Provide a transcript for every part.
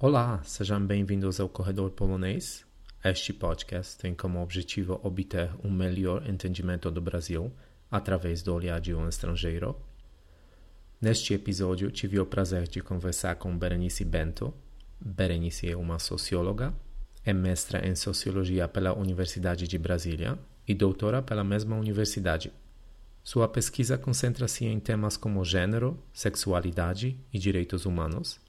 Olá, sejam bem-vindos ao Corredor Polonês. Este podcast tem como objetivo obter um melhor entendimento do Brasil através do olhar de um estrangeiro. Neste episódio, tive o prazer de conversar com Berenice Bento. Berenice é uma socióloga, é mestra em sociologia pela Universidade de Brasília e doutora pela mesma universidade. Sua pesquisa concentra-se em temas como gênero, sexualidade e direitos humanos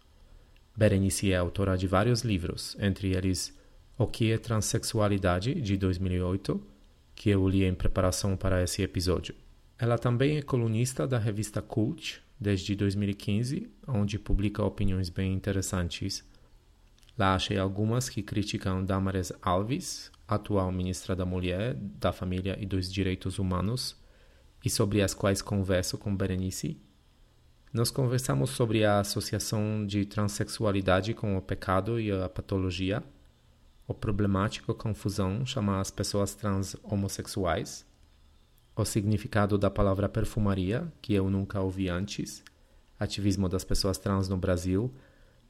Berenice é autora de vários livros, entre eles O que é Transsexualidade, de 2008, que eu li em preparação para esse episódio. Ela também é colunista da revista Cult desde 2015, onde publica opiniões bem interessantes. Lá achei algumas que criticam Damares Alves, atual ministra da Mulher, da Família e dos Direitos Humanos, e sobre as quais converso com Berenice nós conversamos sobre a associação de transexualidade com o pecado e a patologia, o problemático confusão chamar as pessoas trans homossexuais, o significado da palavra perfumaria, que eu nunca ouvi antes, ativismo das pessoas trans no Brasil,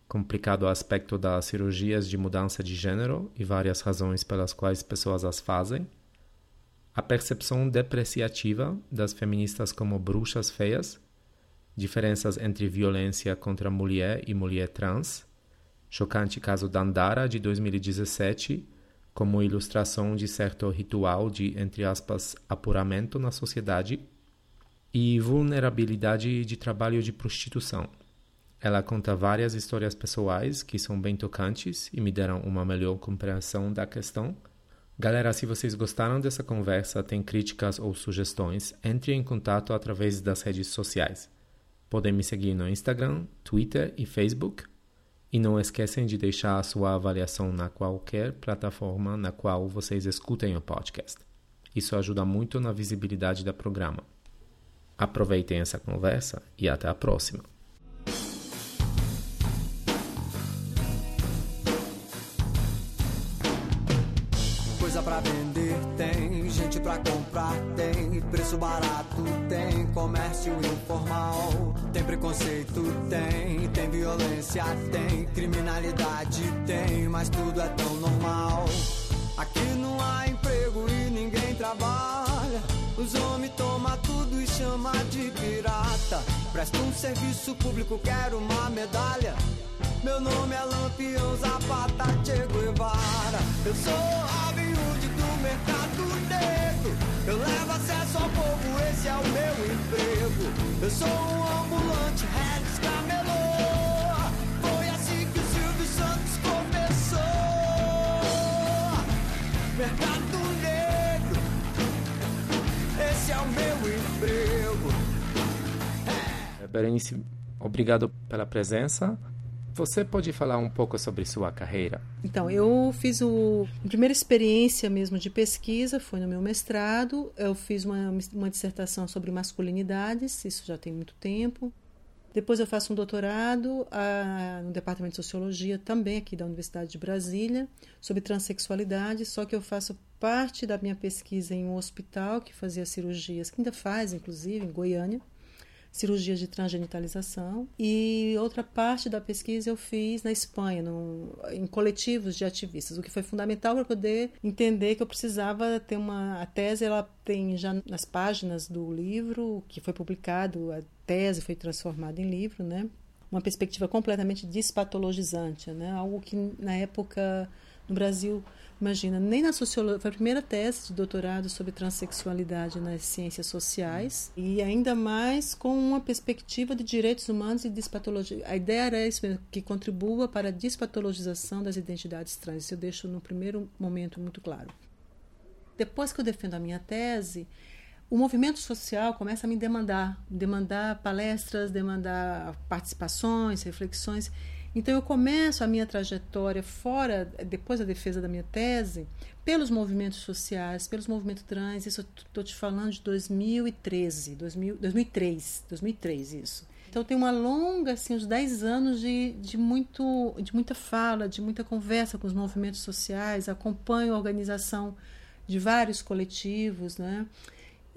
complicado aspecto das cirurgias de mudança de gênero e várias razões pelas quais pessoas as fazem, a percepção depreciativa das feministas como bruxas feias diferenças entre violência contra mulher e mulher trans, chocante caso Dandara de 2017, como ilustração de certo ritual de, entre aspas, apuramento na sociedade, e vulnerabilidade de trabalho de prostituição. Ela conta várias histórias pessoais que são bem tocantes e me deram uma melhor compreensão da questão. Galera, se vocês gostaram dessa conversa, tem críticas ou sugestões, entre em contato através das redes sociais. Podem me seguir no Instagram, Twitter e Facebook. E não esquecem de deixar a sua avaliação na qualquer plataforma na qual vocês escutem o podcast. Isso ajuda muito na visibilidade do programa. Aproveitem essa conversa e até a próxima. Coisa pra vender tem, gente pra comprar tem, preço barato preconceito tem, tem violência tem, criminalidade tem, mas tudo é tão normal. Aqui não há emprego e ninguém trabalha. Os homens tomam tudo e chama de pirata. Presta um serviço público, quero uma medalha. Meu nome é Lampião Zapata Che Guevara. Eu sou do mercado negro. Eu levo acesso ao povo, esse é o meu emprego. Eu sou um ambulante, Rex Camelô. Foi assim que o Silvio Santos começou. Mercado negro, esse é o meu emprego. É. Berenice, obrigado pela presença. Você pode falar um pouco sobre sua carreira? Então, eu fiz o, a primeira experiência mesmo de pesquisa foi no meu mestrado. Eu fiz uma, uma dissertação sobre masculinidades, isso já tem muito tempo. Depois eu faço um doutorado a, no Departamento de Sociologia, também aqui da Universidade de Brasília, sobre transexualidade, só que eu faço parte da minha pesquisa em um hospital que fazia cirurgias, que ainda faz, inclusive, em Goiânia cirurgias de transgenitalização. E outra parte da pesquisa eu fiz na Espanha, no, em coletivos de ativistas, o que foi fundamental para poder entender que eu precisava ter uma. A tese ela tem já nas páginas do livro que foi publicado, a tese foi transformada em livro, né? Uma perspectiva completamente despatologizante, né? Algo que na época no Brasil Imagina, nem na sociologia, foi a primeira tese de doutorado sobre transexualidade nas ciências sociais e ainda mais com uma perspectiva de direitos humanos e despatologia. A ideia era isso mesmo, que contribua para a despatologização das identidades trans. Isso eu deixo no primeiro momento muito claro. Depois que eu defendo a minha tese, o movimento social começa a me demandar, demandar palestras, demandar participações, reflexões. Então eu começo a minha trajetória fora, depois da defesa da minha tese, pelos movimentos sociais, pelos movimentos trans, isso eu estou te falando de 2013, 2000, 2003, 2003 isso. Então tem uma longa, assim, uns 10 anos de, de, muito, de muita fala, de muita conversa com os movimentos sociais, acompanho a organização de vários coletivos, né?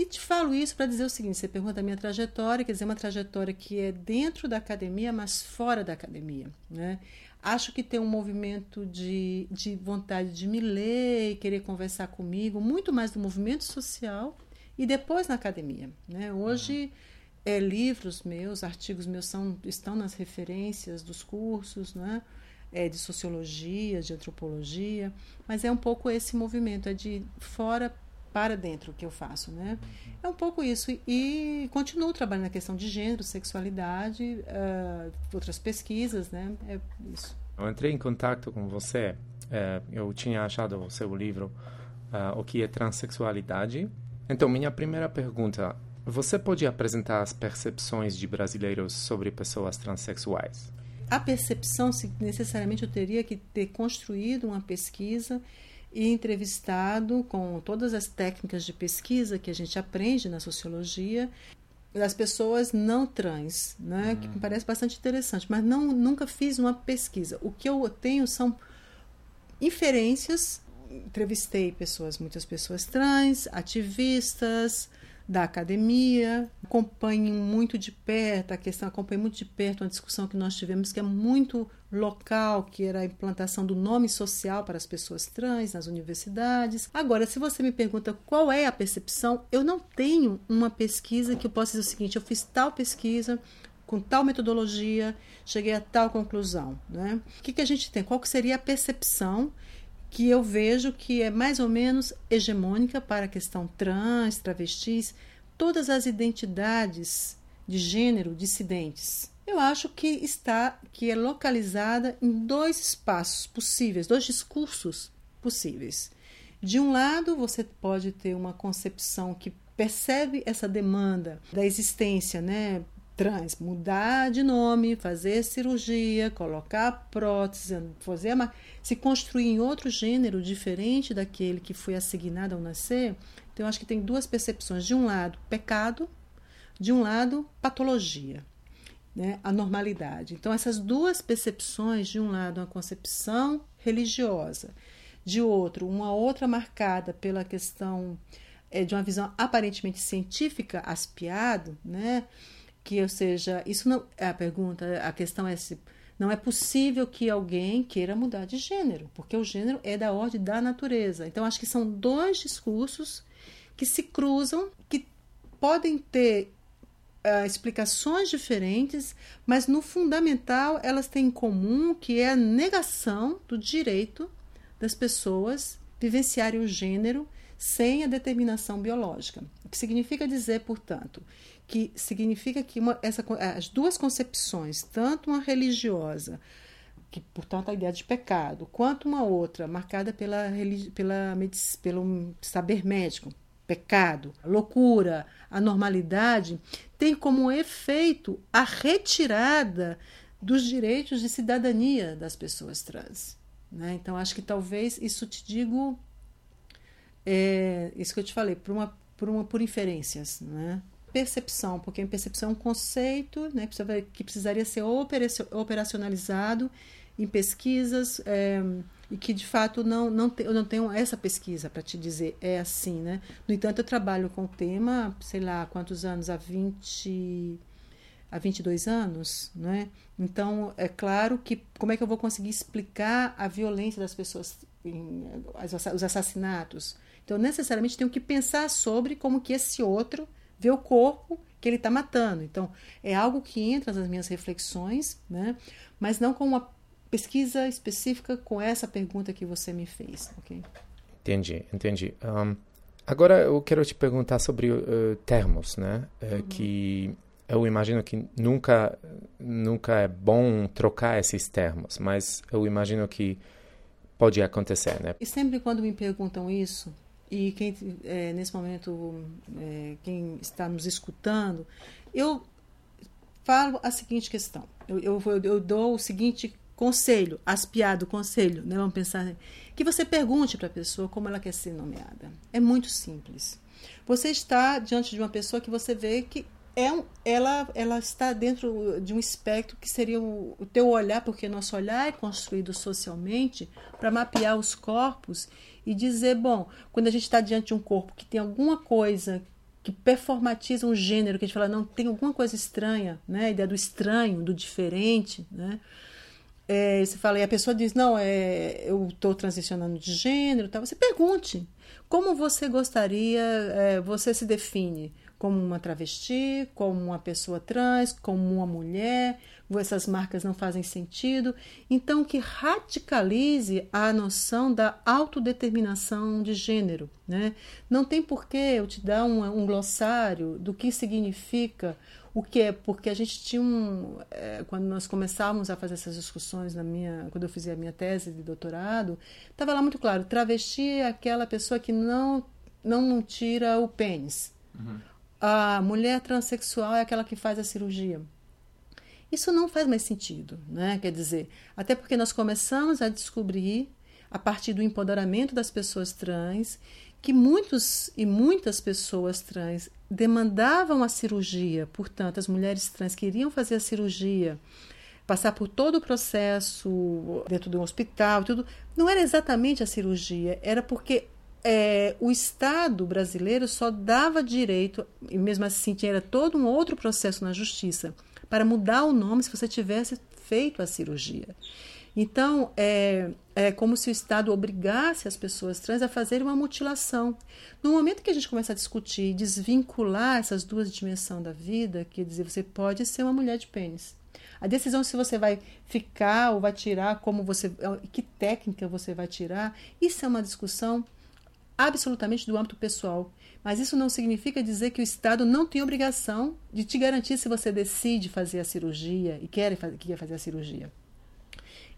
E te falo isso para dizer o seguinte: você pergunta a minha trajetória, quer dizer, uma trajetória que é dentro da academia, mas fora da academia. Né? Acho que tem um movimento de, de vontade de me ler e querer conversar comigo, muito mais do movimento social e depois na academia. Né? Hoje, é, livros meus, artigos meus são, estão nas referências dos cursos, né? É, de sociologia, de antropologia, mas é um pouco esse movimento, é de fora para dentro que eu faço, né? É um pouco isso. E, continuo trabalhando na questão de gênero, sexualidade, uh, outras pesquisas, né? É isso. Eu entrei em contato com você, é, eu tinha achado o seu livro, uh, O que é Transsexualidade. Então, minha primeira pergunta, você pode apresentar as percepções de brasileiros sobre pessoas transexuais? A percepção, necessariamente eu teria que ter construído uma pesquisa e entrevistado com todas as técnicas de pesquisa que a gente aprende na sociologia das pessoas não trans, né? Uhum. que me parece bastante interessante, mas não, nunca fiz uma pesquisa. O que eu tenho são inferências. Entrevistei pessoas, muitas pessoas trans, ativistas, da academia, acompanho muito de perto a questão, acompanho muito de perto uma discussão que nós tivemos que é muito local, que era a implantação do nome social para as pessoas trans nas universidades. Agora, se você me pergunta qual é a percepção, eu não tenho uma pesquisa que eu possa dizer o seguinte: eu fiz tal pesquisa com tal metodologia, cheguei a tal conclusão. Né? O que, que a gente tem? Qual seria a percepção que eu vejo que é mais ou menos hegemônica para a questão trans, travestis, todas as identidades de gênero dissidentes. Eu acho que está que é localizada em dois espaços possíveis, dois discursos possíveis. De um lado, você pode ter uma concepção que percebe essa demanda da existência, né, trans, mudar de nome, fazer cirurgia, colocar prótese, fazer uma, se construir em outro gênero diferente daquele que foi assignado ao nascer. Então, eu acho que tem duas percepções. De um lado, pecado, de um lado, patologia, né? a normalidade. Então, essas duas percepções, de um lado, uma concepção religiosa, de outro, uma outra marcada pela questão é, de uma visão aparentemente científica, aspiado, né? Que, ou seja, isso não é a pergunta, a questão é se não é possível que alguém queira mudar de gênero, porque o gênero é da ordem da natureza. Então, acho que são dois discursos que se cruzam, que podem ter uh, explicações diferentes, mas no fundamental elas têm em comum que é a negação do direito das pessoas vivenciarem o gênero sem a determinação biológica. O que significa dizer, portanto, que significa que uma, essa, as duas concepções, tanto uma religiosa, que portanto a ideia de pecado, quanto uma outra marcada pela, pela, pelo saber médico, pecado, loucura, anormalidade, tem como efeito a retirada dos direitos de cidadania das pessoas trans. Né? Então, acho que talvez isso te digo, é, isso que eu te falei, por, uma, por, uma, por inferências. Né? Percepção, porque a percepção é um conceito né, que precisaria ser operacionalizado em pesquisas é, e que de fato não, não te, eu não tenho essa pesquisa para te dizer é assim. Né? No entanto, eu trabalho com o tema, sei lá, quantos anos? Há 20 há 22 anos, né? Então, é claro que como é que eu vou conseguir explicar a violência das pessoas, os assassinatos? Então, necessariamente tenho que pensar sobre como que esse outro ver o corpo que ele está matando. Então, é algo que entra nas minhas reflexões, né? mas não com uma pesquisa específica com essa pergunta que você me fez. Okay? Entendi, entendi. Um, agora eu quero te perguntar sobre uh, termos, né? Uh, uhum. Que eu imagino que nunca, nunca é bom trocar esses termos, mas eu imagino que pode acontecer, né? E sempre quando me perguntam isso, e quem é, nesse momento é, quem está nos escutando, eu falo a seguinte questão. Eu, eu, eu dou o seguinte conselho, aspiado conselho, né? Vamos pensar que você pergunte para a pessoa como ela quer ser nomeada. É muito simples. Você está diante de uma pessoa que você vê que é um, ela, ela está dentro de um espectro que seria o, o teu olhar, porque nosso olhar é construído socialmente para mapear os corpos e dizer, bom, quando a gente está diante de um corpo que tem alguma coisa que performatizam o gênero, que a gente fala, não, tem alguma coisa estranha, né? A ideia do estranho, do diferente, né? É, você fala, e a pessoa diz, não, é, eu estou transicionando de gênero, tá? você pergunte, como você gostaria, é, você se define como uma travesti, como uma pessoa trans, como uma mulher, essas marcas não fazem sentido. Então, que radicalize a noção da autodeterminação de gênero. Né? Não tem porquê eu te dar um, um glossário do que significa o que é, porque a gente tinha um. É, quando nós começávamos a fazer essas discussões, na minha, quando eu fiz a minha tese de doutorado, estava lá muito claro: travesti é aquela pessoa que não, não tira o pênis. Uhum. A mulher transexual é aquela que faz a cirurgia. Isso não faz mais sentido, né? Quer dizer, até porque nós começamos a descobrir, a partir do empoderamento das pessoas trans, que muitos e muitas pessoas trans demandavam a cirurgia, portanto, as mulheres trans queriam fazer a cirurgia, passar por todo o processo dentro de um hospital, tudo. Não era exatamente a cirurgia, era porque é, o Estado brasileiro só dava direito, e mesmo assim tinha todo um outro processo na justiça para mudar o nome se você tivesse feito a cirurgia. Então, é, é como se o Estado obrigasse as pessoas trans a fazerem uma mutilação. No momento que a gente começa a discutir, desvincular essas duas dimensões da vida, quer dizer, você pode ser uma mulher de pênis. A decisão se você vai ficar ou vai tirar, como você, que técnica você vai tirar, isso é uma discussão absolutamente do âmbito pessoal. Mas isso não significa dizer que o Estado não tem obrigação de te garantir se você decide fazer a cirurgia e quer, quer fazer a cirurgia.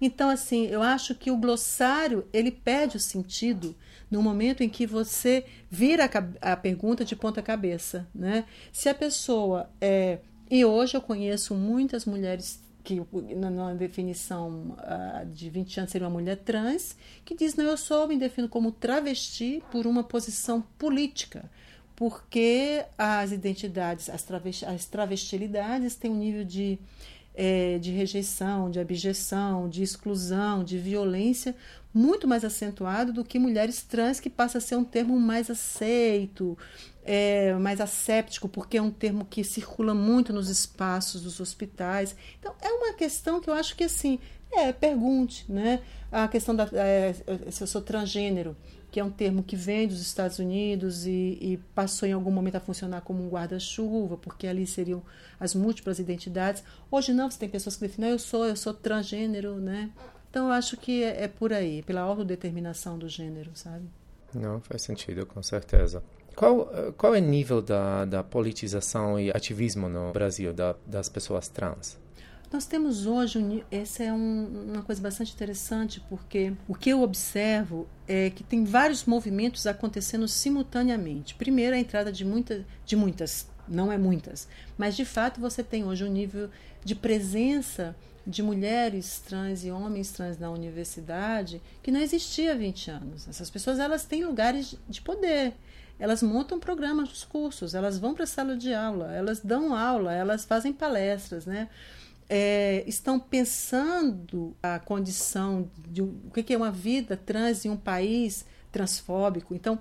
Então, assim, eu acho que o glossário ele perde o sentido no momento em que você vira a, a pergunta de ponta cabeça, né? Se a pessoa é e hoje eu conheço muitas mulheres que na, definição uh, de 20 anos seria uma mulher trans, que diz, não, eu sou, me defino como travesti por uma posição política, porque as identidades, as, travesti, as travestilidades têm um nível de, é, de rejeição, de abjeção, de exclusão, de violência muito mais acentuado do que mulheres trans, que passa a ser um termo mais aceito, é, mais asséptico, porque é um termo que circula muito nos espaços dos hospitais. Então, é uma questão que eu acho que, assim, é, pergunte, né? A questão da. É, se eu sou transgênero, que é um termo que vem dos Estados Unidos e, e passou em algum momento a funcionar como um guarda-chuva, porque ali seriam as múltiplas identidades. Hoje não, você tem pessoas que definem, eu sou, eu sou transgênero, né? Então, eu acho que é, é por aí, pela autodeterminação do gênero, sabe? Não, faz sentido, com certeza. Qual, qual é o nível da, da politização e ativismo no Brasil da, das pessoas trans? Nós temos hoje, essa é um, uma coisa bastante interessante, porque o que eu observo é que tem vários movimentos acontecendo simultaneamente. Primeiro, a entrada de, muita, de muitas, não é muitas, mas de fato você tem hoje um nível de presença de mulheres trans e homens trans na universidade que não existia há 20 anos. Essas pessoas elas têm lugares de poder elas montam programas dos cursos, elas vão para a sala de aula, elas dão aula, elas fazem palestras, né? É, estão pensando a condição de o que é uma vida trans em um país transfóbico. Então,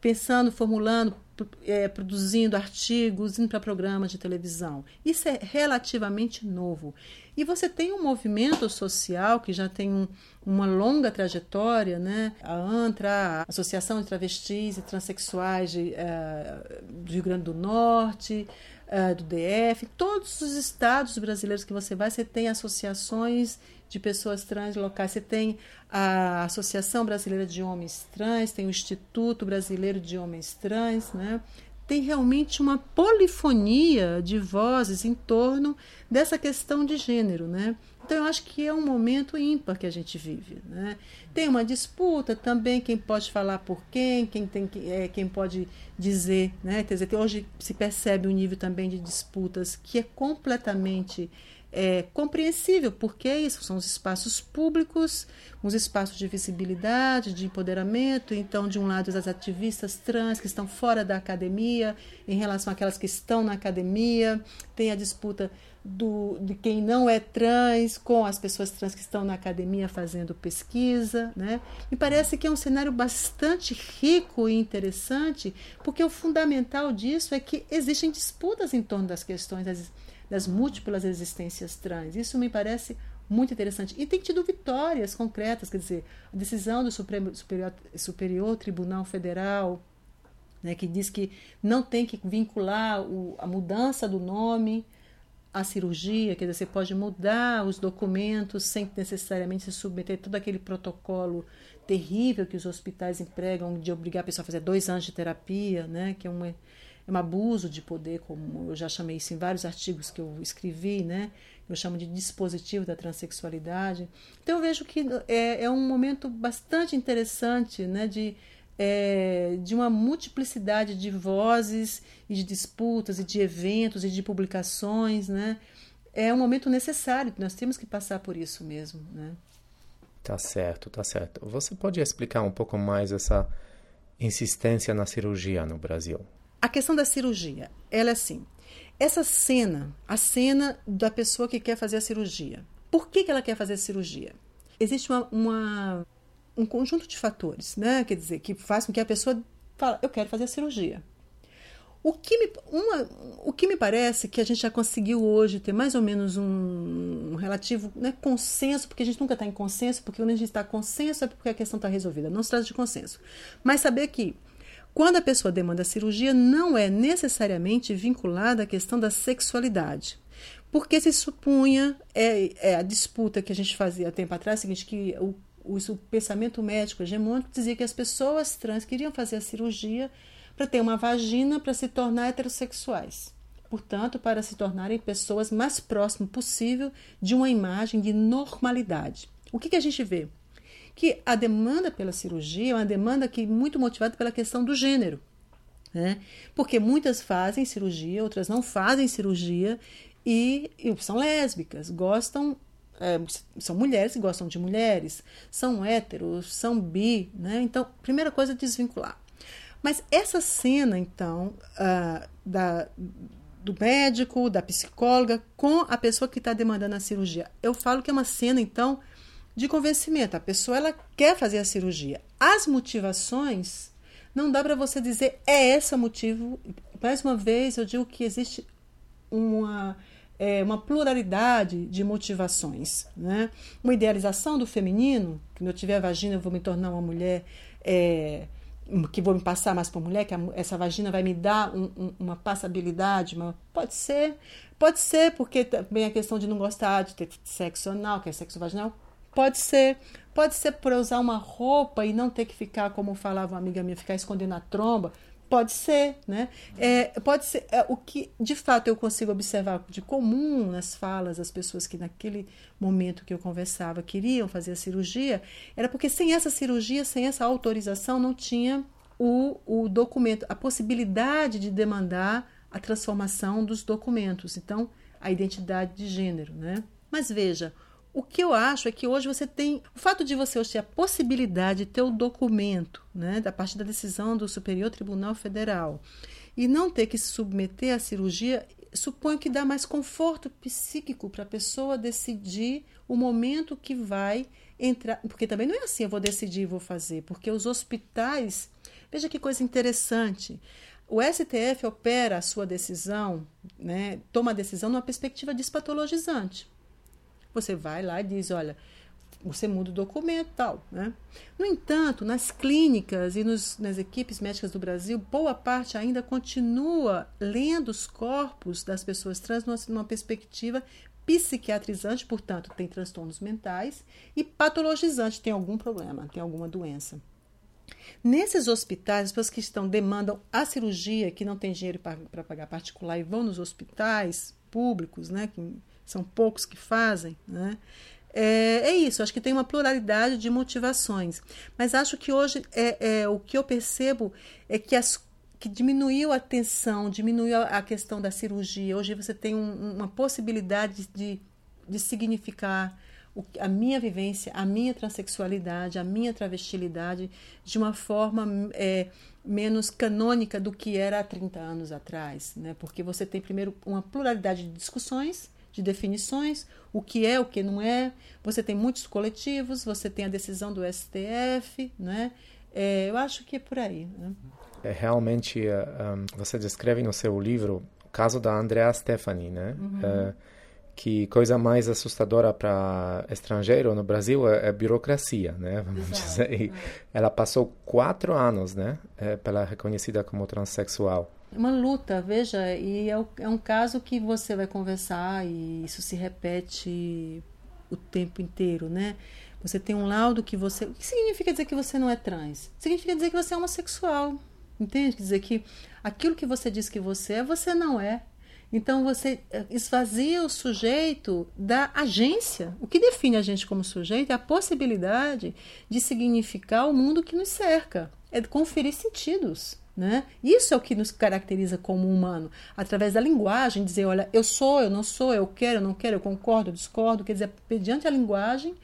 pensando, formulando, é, produzindo artigos, indo para programas de televisão. Isso é relativamente novo. E você tem um movimento social que já tem um, uma longa trajetória, né? A ANTRA, a Associação de Travestis e Transsexuais de, uh, do Rio Grande do Norte, uh, do DF, todos os estados brasileiros que você vai, você tem associações de pessoas trans locais. Você tem a Associação Brasileira de Homens Trans, tem o Instituto Brasileiro de Homens Trans, né? tem realmente uma polifonia de vozes em torno dessa questão de gênero, né? Então eu acho que é um momento ímpar que a gente vive, né? Tem uma disputa também, quem pode falar por quem, quem tem é, quem pode dizer, né? Quer dizer, hoje se percebe um nível também de disputas que é completamente é compreensível, porque isso são os espaços públicos, uns espaços de visibilidade, de empoderamento. Então, de um lado, as ativistas trans que estão fora da academia, em relação àquelas que estão na academia, tem a disputa do, de quem não é trans, com as pessoas trans que estão na academia fazendo pesquisa. Né? Me parece que é um cenário bastante rico e interessante, porque o fundamental disso é que existem disputas em torno das questões das múltiplas existências trans. Isso me parece muito interessante. E tem tido vitórias concretas, quer dizer, a decisão do Supremo, Superior, Superior Tribunal Federal, né, que diz que não tem que vincular o, a mudança do nome à cirurgia, quer dizer, você pode mudar os documentos sem necessariamente se submeter a todo aquele protocolo terrível que os hospitais empregam de obrigar a pessoa a fazer dois anos de terapia, né, que é um, é um abuso de poder, como eu já chamei isso em vários artigos que eu escrevi, né, eu chamo de dispositivo da transexualidade. Então eu vejo que é, é um momento bastante interessante né, de, é, de uma multiplicidade de vozes e de disputas e de eventos e de publicações. Né? É um momento necessário, nós temos que passar por isso mesmo. Né? Tá certo, tá certo. Você pode explicar um pouco mais essa insistência na cirurgia no Brasil? A questão da cirurgia, ela é assim, essa cena, a cena da pessoa que quer fazer a cirurgia. Por que, que ela quer fazer a cirurgia? Existe uma, uma, um conjunto de fatores, né? Quer dizer, que faz com que a pessoa fale, eu quero fazer a cirurgia. O que, me, uma, o que me parece que a gente já conseguiu hoje ter mais ou menos um, um relativo né, consenso, porque a gente nunca está em consenso, porque quando a gente está consenso é porque a questão está resolvida, não se trata de consenso. Mas saber que quando a pessoa demanda cirurgia, não é necessariamente vinculada à questão da sexualidade. Porque se supunha, é, é a disputa que a gente fazia tempo atrás, é seguinte, que o, o, o pensamento médico hegemônico dizia que as pessoas trans queriam fazer a cirurgia para ter uma vagina para se tornar heterossexuais. Portanto, para se tornarem pessoas mais próximas possível de uma imagem de normalidade. O que, que a gente vê? Que a demanda pela cirurgia é uma demanda que muito motivada pela questão do gênero. Né? Porque muitas fazem cirurgia, outras não fazem cirurgia e, e são lésbicas, gostam, é, são mulheres que gostam de mulheres, são héteros, são bi. Né? Então, primeira coisa é desvincular. Mas essa cena, então, uh, da, do médico, da psicóloga, com a pessoa que está demandando a cirurgia, eu falo que é uma cena, então, de convencimento. A pessoa ela quer fazer a cirurgia. As motivações não dá para você dizer é esse o motivo. Mais uma vez, eu digo que existe uma é, uma pluralidade de motivações, né? Uma idealização do feminino, que quando eu tiver vagina eu vou me tornar uma mulher é, que vou me passar mais para mulher, que a, essa vagina vai me dar um, um, uma passabilidade, uma, pode ser, pode ser porque também a questão de não gostar de ter sexo anal, que é sexo vaginal, Pode ser, pode ser por usar uma roupa e não ter que ficar, como falava uma amiga minha, ficar escondendo a tromba. Pode ser, né? É, pode ser é, o que de fato eu consigo observar de comum nas falas das pessoas que naquele momento que eu conversava queriam fazer a cirurgia, era porque sem essa cirurgia, sem essa autorização, não tinha o, o documento, a possibilidade de demandar a transformação dos documentos. Então, a identidade de gênero, né? Mas veja, o que eu acho é que hoje você tem. O fato de você hoje ter a possibilidade de ter o documento, né, da parte da decisão do Superior Tribunal Federal, e não ter que se submeter à cirurgia, suponho que dá mais conforto psíquico para a pessoa decidir o momento que vai entrar. Porque também não é assim, eu vou decidir e vou fazer, porque os hospitais. Veja que coisa interessante. O STF opera a sua decisão, né, toma a decisão numa perspectiva despatologizante. Você vai lá e diz, olha, você muda o documento tal. Né? No entanto, nas clínicas e nos, nas equipes médicas do Brasil, boa parte ainda continua lendo os corpos das pessoas trans numa, numa perspectiva psiquiatrizante, portanto, tem transtornos mentais, e patologizante, tem algum problema, tem alguma doença. Nesses hospitais, as pessoas que estão demandam a cirurgia, que não tem dinheiro para pagar particular e vão nos hospitais públicos, né, que são poucos que fazem, né? É, é, isso, acho que tem uma pluralidade de motivações. Mas acho que hoje é, é o que eu percebo é que, as, que diminuiu a tensão, diminuiu a, questão da cirurgia. Hoje você tem um, uma possibilidade de, de significar o, a minha vivência, a minha transexualidade, a minha travestilidade de uma forma é, menos canônica do que era há 30 anos atrás. Né? Porque você tem, primeiro, uma pluralidade de discussões de definições, o que é, o que não é. Você tem muitos coletivos, você tem a decisão do STF, né? É, eu acho que é por aí. Né? É, realmente, um, eh, você descreve no seu livro o caso da Andrea Stefani, né? Uhum. É, que coisa mais assustadora para estrangeiro no Brasil é, é burocracia, né? Vamos Exato. dizer. E ela passou quatro anos, né? É, pela reconhecida como transexual. Uma luta, veja, e é, é um caso que você vai conversar e isso se repete o tempo inteiro, né? Você tem um laudo que você. O que significa dizer que você não é trans? Significa dizer que você é homossexual. Entende? Quer dizer que aquilo que você diz que você é, você não é. Então você eh, esvazia o sujeito da agência. O que define a gente como sujeito é a possibilidade de significar o mundo que nos cerca, é conferir sentidos. Né? Isso é o que nos caracteriza como humano, através da linguagem, dizer, olha, eu sou, eu não sou, eu quero, eu não quero, eu concordo, eu discordo, quer dizer, mediante a linguagem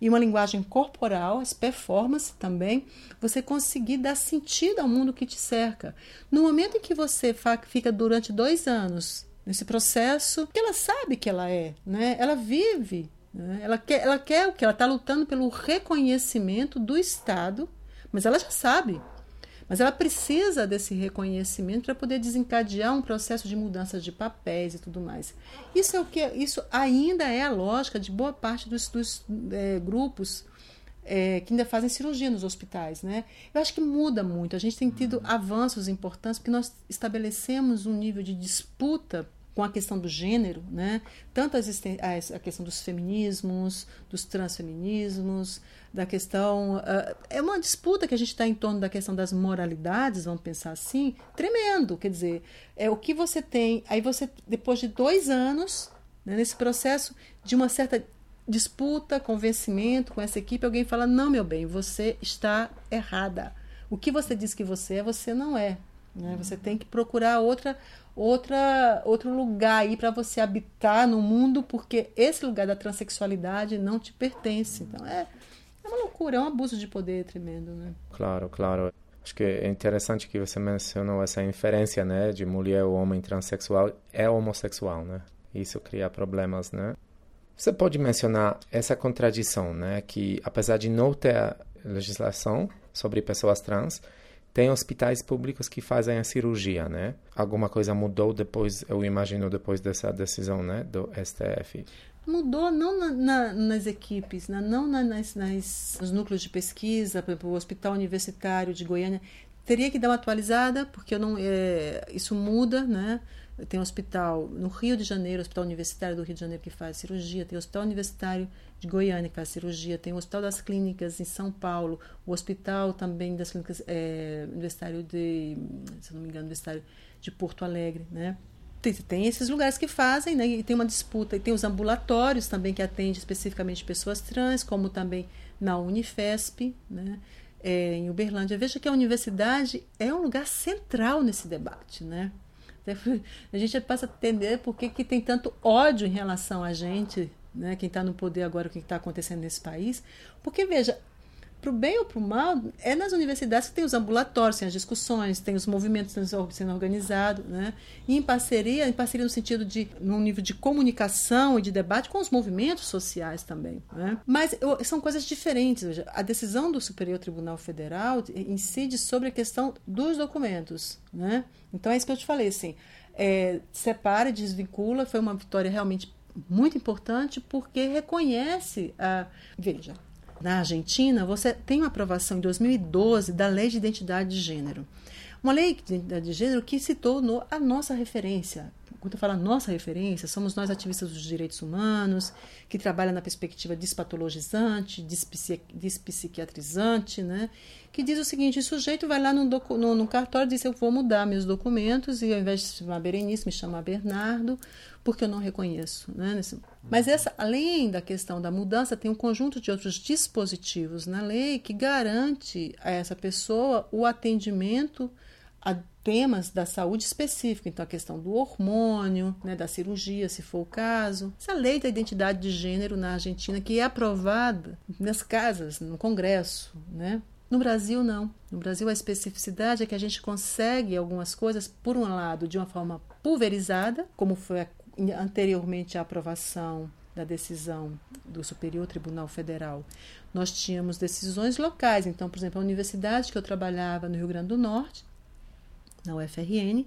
e uma linguagem corporal, as performances também, você conseguir dar sentido ao mundo que te cerca. No momento em que você fica durante dois anos nesse processo, que ela sabe que ela é, né? ela vive, né? ela, quer, ela quer o que? Ela está lutando pelo reconhecimento do Estado, mas ela já sabe mas ela precisa desse reconhecimento para poder desencadear um processo de mudança de papéis e tudo mais. Isso é o que isso ainda é a lógica de boa parte dos, dos é, grupos é, que ainda fazem cirurgia nos hospitais, né? Eu acho que muda muito. A gente tem tido avanços importantes porque nós estabelecemos um nível de disputa com a questão do gênero, né? tanto a questão dos feminismos, dos transfeminismos, da questão. Uh, é uma disputa que a gente está em torno da questão das moralidades, vamos pensar assim, tremendo. Quer dizer, é o que você tem. Aí você, depois de dois anos, né, nesse processo de uma certa disputa, convencimento com essa equipe, alguém fala: não, meu bem, você está errada. O que você diz que você é, você não é. Né? Você tem que procurar outra outra outro lugar aí para você habitar no mundo, porque esse lugar da transexualidade não te pertence. Então é, é uma loucura, é um abuso de poder tremendo, né? Claro, claro. Acho que é interessante que você mencionou essa inferência, né, de mulher ou homem transexual é homossexual, né? Isso cria problemas, né? Você pode mencionar essa contradição, né, que apesar de não ter legislação sobre pessoas trans, tem hospitais públicos que fazem a cirurgia, né? Alguma coisa mudou depois, eu imagino, depois dessa decisão, né, do STF? Mudou não na, na, nas equipes, né? não nas, nas, nos núcleos de pesquisa, por exemplo, o Hospital Universitário de Goiânia. Teria que dar uma atualizada, porque eu não, é, isso muda, né? Tem um hospital no Rio de Janeiro, Hospital Universitário do Rio de Janeiro que faz cirurgia, tem o Hospital Universitário de Goiânia que faz cirurgia, tem o Hospital das Clínicas em São Paulo, o Hospital também das Clínicas é, Universitário de, se não me engano, Universitário de Porto Alegre, né? Tem, tem esses lugares que fazem, né? E tem uma disputa, e tem os ambulatórios também que atendem especificamente pessoas trans, como também na Unifesp, né? É, em Uberlândia. Veja que a universidade é um lugar central nesse debate, né? A gente passa a entender por que, que tem tanto ódio em relação a gente, né? quem está no poder agora, o que está acontecendo nesse país. Porque, veja, para o bem ou para o mal, é nas universidades que tem os ambulatórios, tem as discussões, tem os movimentos sendo organizados, né? E em parceria, em parceria no sentido de, num nível de comunicação e de debate com os movimentos sociais também, né? Mas eu, são coisas diferentes. A decisão do Superior Tribunal Federal incide sobre a questão dos documentos, né? Então é isso que eu te falei, assim, é, separa, desvincula, foi uma vitória realmente muito importante porque reconhece a veja na Argentina, você tem uma aprovação em 2012 da Lei de Identidade de Gênero. Uma lei de identidade de gênero que se tornou a nossa referência. Quando eu falo nossa referência, somos nós ativistas dos direitos humanos, que trabalham na perspectiva despatologizante, despsiquiatrizante, né? que diz o seguinte: o sujeito vai lá no, no, no cartório e diz: Eu vou mudar meus documentos, e ao invés de chamar Berenice, me chamar Bernardo, porque eu não reconheço. Né? Mas essa, além da questão da mudança, tem um conjunto de outros dispositivos na lei que garante a essa pessoa o atendimento a temas da saúde específica, então a questão do hormônio, né, da cirurgia, se for o caso. Essa lei da identidade de gênero na Argentina, que é aprovada nas casas, no Congresso, né? No Brasil, não. No Brasil, a especificidade é que a gente consegue algumas coisas, por um lado, de uma forma pulverizada, como foi anteriormente à aprovação da decisão do Superior Tribunal Federal, nós tínhamos decisões locais. Então, por exemplo, a universidade que eu trabalhava no Rio Grande do Norte, na UFRN,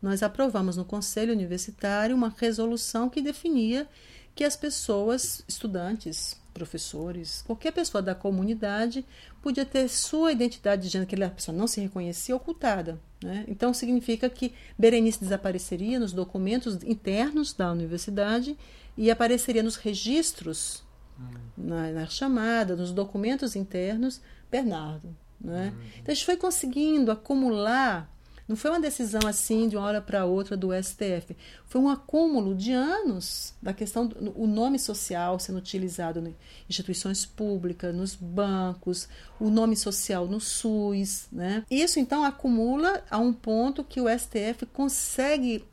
nós aprovamos no Conselho Universitário uma resolução que definia que as pessoas, estudantes, professores, qualquer pessoa da comunidade podia ter sua identidade de gênero, que a pessoa não se reconhecia, ocultada. Né? Então, significa que Berenice desapareceria nos documentos internos da universidade e apareceria nos registros, hum. na, na, chamada, nos documentos internos, Bernardo. Né? Hum. Então, a gente foi conseguindo acumular não foi uma decisão assim de uma hora para outra do STF. Foi um acúmulo de anos da questão do o nome social sendo utilizado em instituições públicas, nos bancos, o nome social no SUS. Né? Isso então acumula a um ponto que o STF consegue.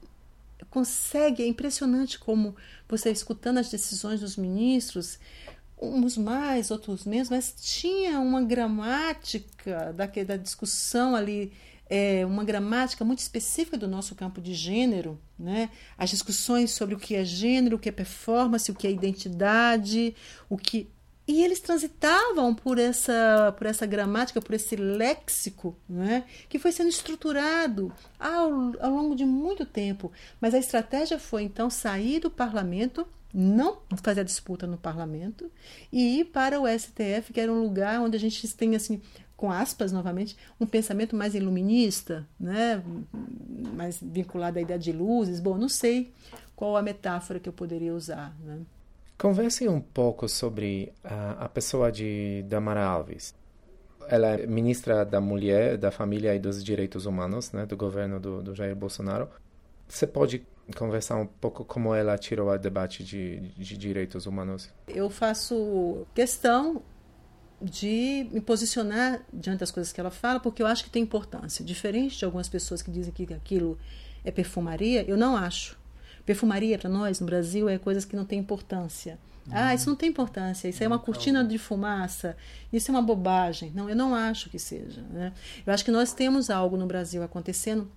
Consegue, é impressionante como você escutando as decisões dos ministros, uns mais, outros menos, mas tinha uma gramática da, da discussão ali é, uma gramática muito específica do nosso campo de gênero, né? as discussões sobre o que é gênero, o que é performance, o que é identidade, o que e eles transitavam por essa por essa gramática, por esse léxico, né? que foi sendo estruturado ao, ao longo de muito tempo. Mas a estratégia foi então sair do parlamento não fazer a disputa no parlamento e ir para o STF, que era um lugar onde a gente tem assim com aspas novamente, um pensamento mais iluminista, né? mais vinculado à ideia de luzes. Bom, não sei qual a metáfora que eu poderia usar. Né? Converse um pouco sobre a, a pessoa de Damara Alves. Ela é ministra da Mulher, da Família e dos Direitos Humanos, né, do governo do, do Jair Bolsonaro. Você pode conversar um pouco como ela tirou o debate de, de direitos humanos? Eu faço questão de me posicionar diante das coisas que ela fala, porque eu acho que tem importância. Diferente de algumas pessoas que dizem que aquilo é perfumaria, eu não acho. Perfumaria para nós no Brasil é coisas que não têm importância. Uhum. Ah, isso não tem importância, isso é uma cortina de fumaça, isso é uma bobagem. Não, eu não acho que seja. Né? Eu acho que nós temos algo no Brasil acontecendo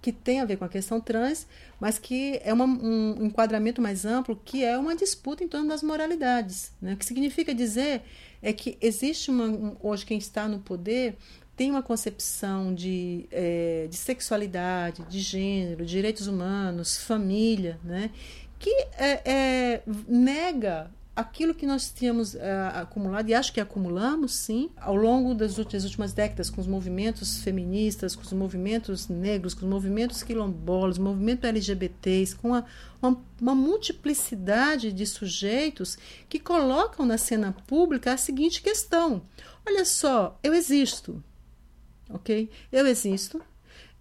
que tem a ver com a questão trans, mas que é uma, um enquadramento mais amplo, que é uma disputa em torno das moralidades. Né? O que significa dizer é que existe uma. Hoje, quem está no poder tem uma concepção de, é, de sexualidade, de gênero, direitos humanos, família, né? que é, é, nega aquilo que nós tínhamos uh, acumulado, e acho que acumulamos, sim, ao longo das últimas décadas, com os movimentos feministas, com os movimentos negros, com os movimentos quilombolas, movimento LGBTs, com a, uma, uma multiplicidade de sujeitos que colocam na cena pública a seguinte questão: olha só, eu existo, ok? Eu existo.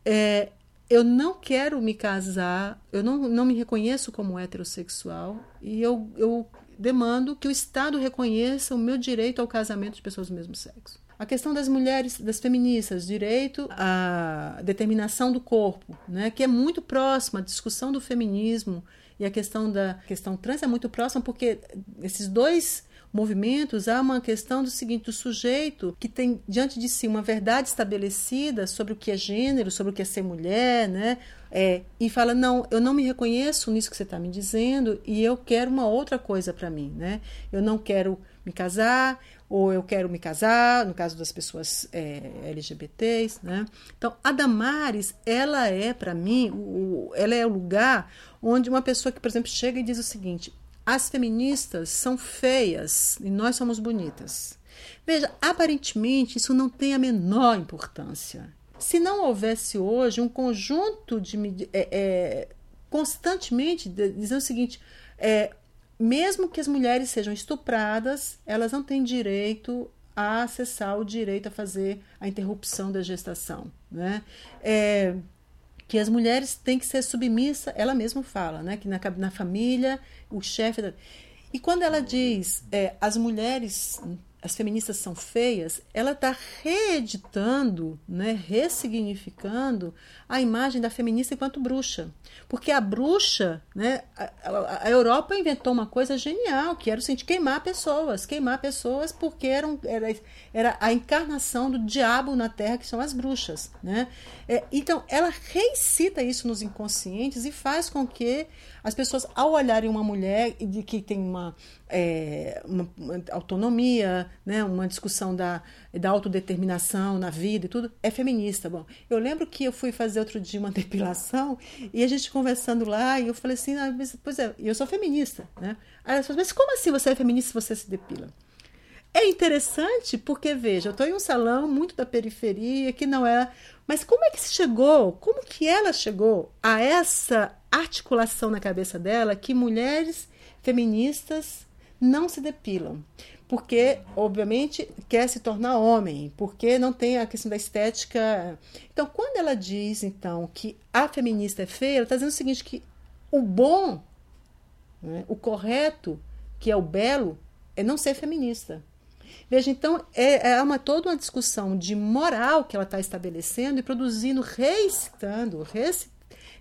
É, eu não quero me casar, eu não, não me reconheço como heterossexual e eu, eu demando que o Estado reconheça o meu direito ao casamento de pessoas do mesmo sexo. A questão das mulheres, das feministas, direito à determinação do corpo, né, que é muito próxima à discussão do feminismo e a questão da questão trans é muito próxima porque esses dois movimentos há uma questão do seguinte do sujeito que tem diante de si uma verdade estabelecida sobre o que é gênero, sobre o que é ser mulher, né? É, e fala não, eu não me reconheço nisso que você está me dizendo e eu quero uma outra coisa para mim, né? Eu não quero me casar ou eu quero me casar, no caso das pessoas é, LGBTs, né? Então, a Damares, ela é para mim, o, ela é o lugar onde uma pessoa que, por exemplo, chega e diz o seguinte: as feministas são feias e nós somos bonitas. Veja, aparentemente isso não tem a menor importância. Se não houvesse hoje um conjunto de é, é, constantemente dizendo o seguinte, é, mesmo que as mulheres sejam estupradas, elas não têm direito a acessar o direito a fazer a interrupção da gestação, né? É, que as mulheres têm que ser submissas, ela mesma fala, né? Que na, na família o chefe da... e quando ela diz é, as mulheres as feministas são feias, ela está reeditando, né, ressignificando a imagem da feminista enquanto bruxa. Porque a bruxa, né, a, a, Europa inventou uma coisa genial, que era o seguinte, queimar pessoas, queimar pessoas porque eram, era, era a encarnação do diabo na Terra, que são as bruxas. Né? É, então, ela reincita isso nos inconscientes e faz com que as pessoas, ao olharem uma mulher de que tem uma, é, uma, autonomia, né, uma discussão da, da autodeterminação na vida e tudo, é feminista. Bom, eu lembro que eu fui fazer outro dia uma depilação e a gente conversando lá e eu falei assim, ah, pois é, eu sou feminista, né? Aí ela falou, mas como assim você é feminista se você se depila? É interessante porque, veja, eu estou em um salão muito da periferia, que não era. Mas como é que se chegou? Como que ela chegou a essa articulação na cabeça dela que mulheres feministas não se depilam? Porque, obviamente, quer se tornar homem, porque não tem a questão da estética. Então, quando ela diz, então, que a feminista é feia, ela está dizendo o seguinte: que o bom, né, o correto, que é o belo, é não ser feminista. Veja, então, é, é uma, toda uma discussão de moral que ela está estabelecendo e produzindo, reestando,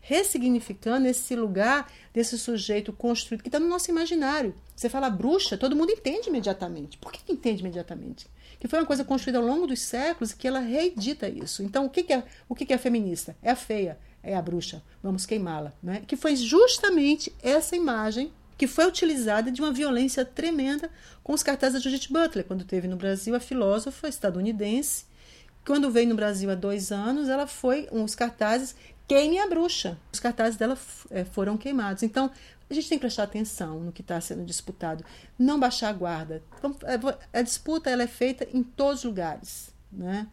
ressignificando esse lugar desse sujeito construído que está no nosso imaginário. Você fala bruxa, todo mundo entende imediatamente. Por que, que entende imediatamente? Que foi uma coisa construída ao longo dos séculos e que ela reedita isso. Então, o que, que é o que, que é feminista? É a feia, é a bruxa. Vamos queimá-la. Né? Que foi justamente essa imagem que foi utilizada de uma violência tremenda com os cartazes da Judith Butler, quando teve no Brasil a filósofa estadunidense. Quando veio no Brasil há dois anos, ela foi uns cartazes queime a bruxa. Os cartazes dela é, foram queimados. Então, a gente tem que prestar atenção no que está sendo disputado. Não baixar a guarda. É, a disputa ela é feita em todos os lugares. Né?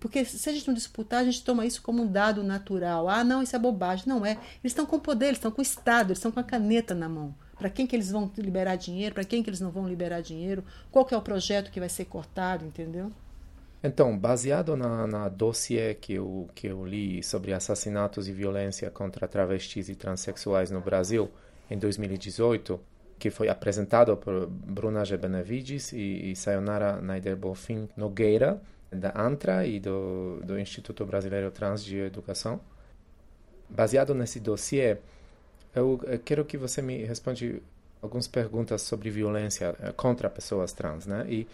Porque se a gente não disputar, a gente toma isso como um dado natural. Ah, não, isso é bobagem. Não é. Eles estão com poder, eles estão com o Estado, eles estão com a caneta na mão para quem que eles vão liberar dinheiro, para quem que eles não vão liberar dinheiro, qual que é o projeto que vai ser cortado, entendeu? Então, baseado na, na dossiê que eu, que eu li sobre assassinatos e violência contra travestis e transexuais no Brasil em 2018, que foi apresentado por Bruna G. E, e Sayonara Naider-Bonfim Nogueira, da ANTRA e do, do Instituto Brasileiro Trans de Educação. Baseado nesse dossiê, eu, quero que você me responda algumas perguntas sobre violência eh, contra pessoas trans, né? E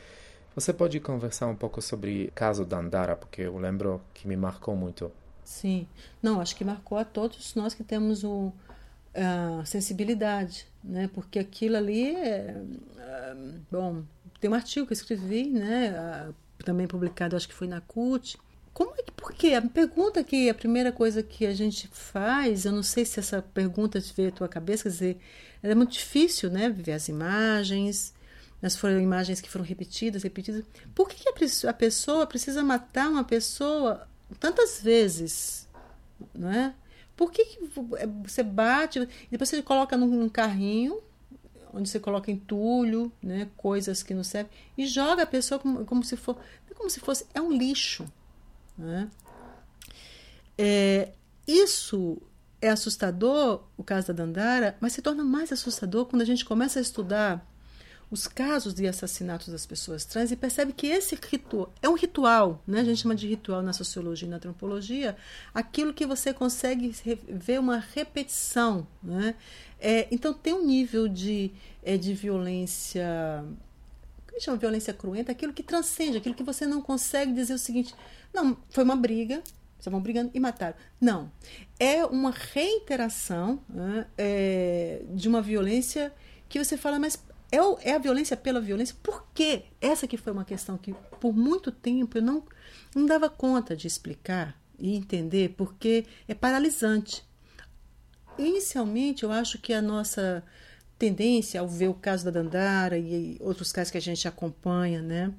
você pode conversar um pouco sobre o caso da Andara, porque eu lembro que me marcou muito. Sim. Não, acho que marcou a todos nós que temos o, a sensibilidade, né? Porque aquilo ali é, é, bom, tem um artigo que eu escrevi, né? Também publicado, acho que foi na CUT, como é que, por quê? A pergunta que a primeira coisa que a gente faz, eu não sei se essa pergunta veio à tua cabeça, quer dizer, é muito difícil, né? Ver as imagens, mas foram imagens que foram repetidas, repetidas. Por que a pessoa precisa matar uma pessoa tantas vezes, não é? Por que, que é, você bate e depois você coloca num carrinho onde você coloca entulho, né, coisas que não servem e joga a pessoa como, como se for, como se fosse é um lixo, né? É, isso é assustador, o caso da Dandara, mas se torna mais assustador quando a gente começa a estudar os casos de assassinatos das pessoas trans e percebe que esse ritual é um ritual, né? a gente chama de ritual na sociologia e na antropologia, aquilo que você consegue ver uma repetição. Né? É, então, tem um nível de, é, de violência, gente chama de violência cruenta, aquilo que transcende, aquilo que você não consegue dizer o seguinte: não, foi uma briga, estavam brigando e mataram. Não. É uma reiteração né, é, de uma violência que você fala, mas é, é, a violência pela violência? Por quê? Essa que foi uma questão que, por muito tempo, eu não, não dava conta de explicar e entender, porque é paralisante. Inicialmente, eu acho que a nossa tendência ao ver o caso da Dandara e outros casos que a gente acompanha, né,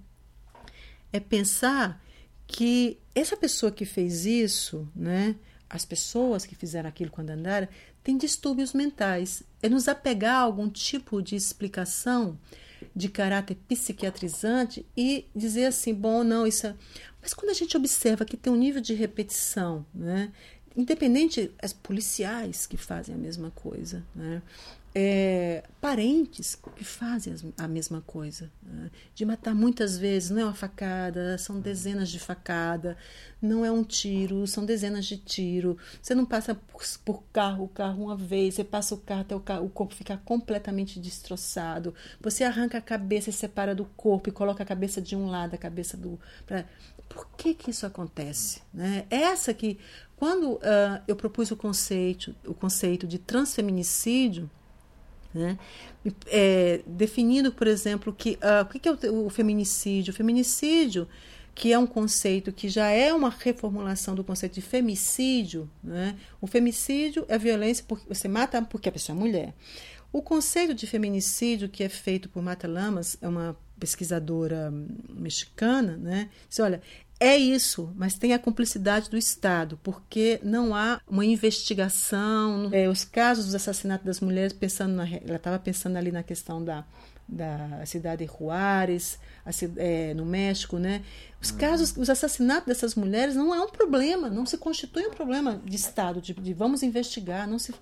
é pensar que essa pessoa que fez isso, né, as pessoas que fizeram aquilo com a Dandara, têm distúrbios mentais. É nos apegar a algum tipo de explicação de caráter psiquiatrizante e dizer assim, bom, não, isso é... Mas quando a gente observa que tem um nível de repetição, né, independente, as policiais que fazem a mesma coisa, né, é, parentes que fazem a mesma coisa. Né? De matar muitas vezes, não é uma facada, são dezenas de facada, não é um tiro, são dezenas de tiro. Você não passa por, por carro, o carro uma vez, você passa o carro até o, carro, o corpo ficar completamente destroçado. Você arranca a cabeça e separa do corpo e coloca a cabeça de um lado, a cabeça do. Pra... Por que, que isso acontece? Né? Essa que, quando uh, eu propus o conceito, o conceito de transfeminicídio, né? É, definindo, por exemplo, que uh, o que é o, o, feminicídio? O feminicídio, que é um conceito que já é uma reformulação do conceito de femicídio. Né? O femicídio é violência porque você mata porque a pessoa é mulher. O conceito de feminicídio, que é feito por Mata Lamas, é uma pesquisadora mexicana, né? Diz, olha, é isso, mas tem a cumplicidade do Estado, porque não há uma investigação. É, os casos dos assassinatos das mulheres, pensando na, ela estava pensando ali na questão da, da cidade de Juárez, a, é, no México, né? Os casos, os assassinatos dessas mulheres não é um problema, não se constitui um problema de Estado, de, de vamos investigar, não se.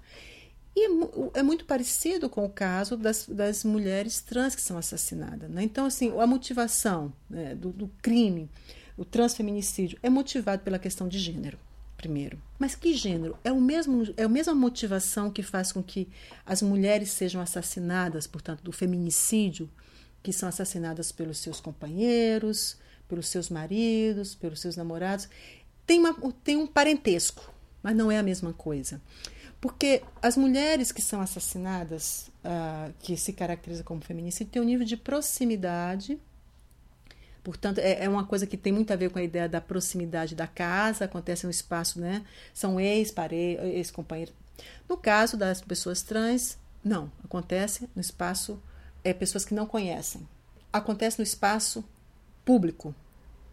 E é, é, muito parecido com o caso das, das mulheres trans que são assassinadas. Né? Então, assim, a motivação né, do, do crime o transfeminicídio é motivado pela questão de gênero, primeiro. Mas que gênero? É, o mesmo, é a mesma motivação que faz com que as mulheres sejam assassinadas, portanto, do feminicídio, que são assassinadas pelos seus companheiros, pelos seus maridos, pelos seus namorados. Tem, uma, tem um parentesco, mas não é a mesma coisa. Porque as mulheres que são assassinadas, uh, que se caracterizam como feminicídio, têm um nível de proximidade Portanto, é, é, uma coisa que tem muito a ver com a ideia da proximidade da casa, acontece no espaço, né? São ex-companheiros. No caso das pessoas trans, não, acontece no espaço, é pessoas que não conhecem. Acontece no espaço público,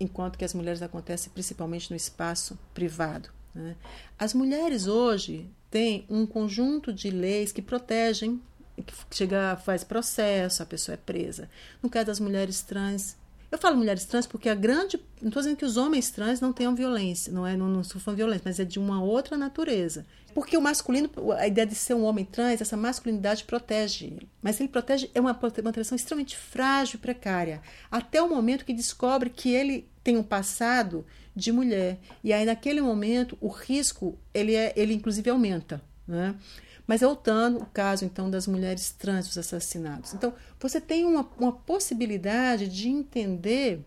enquanto que as mulheres acontecem principalmente no espaço privado. Né? As mulheres hoje têm um conjunto de leis que protegem, que chega, faz processo, a pessoa é presa. No caso das mulheres trans, eu falo mulheres trans porque a grande. Não estou dizendo que os homens trans não tenham violência, não é? Não, não sofram violência, mas é de uma outra natureza. Porque o masculino, a ideia de ser um homem trans, essa masculinidade protege ele. Mas ele protege, é uma, uma proteção extremamente frágil e precária. Até o momento que descobre que ele tem um passado de mulher. E aí, naquele momento, o risco, ele, é, ele inclusive aumenta. Né? Mas voltando o caso então das mulheres trans os assassinados. Então, você tem uma, uma possibilidade de entender,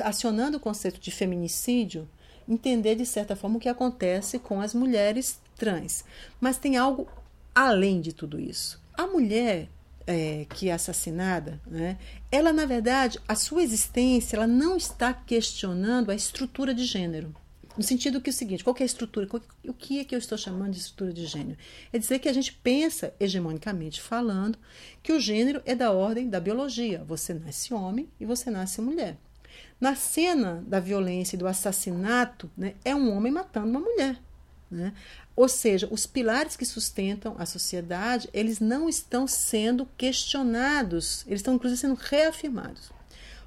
acionando o conceito de feminicídio, entender de certa forma o que acontece com as mulheres trans. Mas tem algo além de tudo isso. A mulher é, que é assassinada, né, ela na verdade, a sua existência, ela não está questionando a estrutura de gênero. No sentido que é o seguinte, qual é a estrutura? o que é que eu estou chamando de estrutura de gênero? É dizer que a gente pensa, hegemonicamente falando, que o gênero é da ordem da biologia. Você nasce homem e você nasce mulher. Na cena da violência e do assassinato, né, é um homem matando uma mulher. Né? Ou seja, os pilares que sustentam a sociedade, eles não estão sendo questionados, eles estão inclusive sendo reafirmados.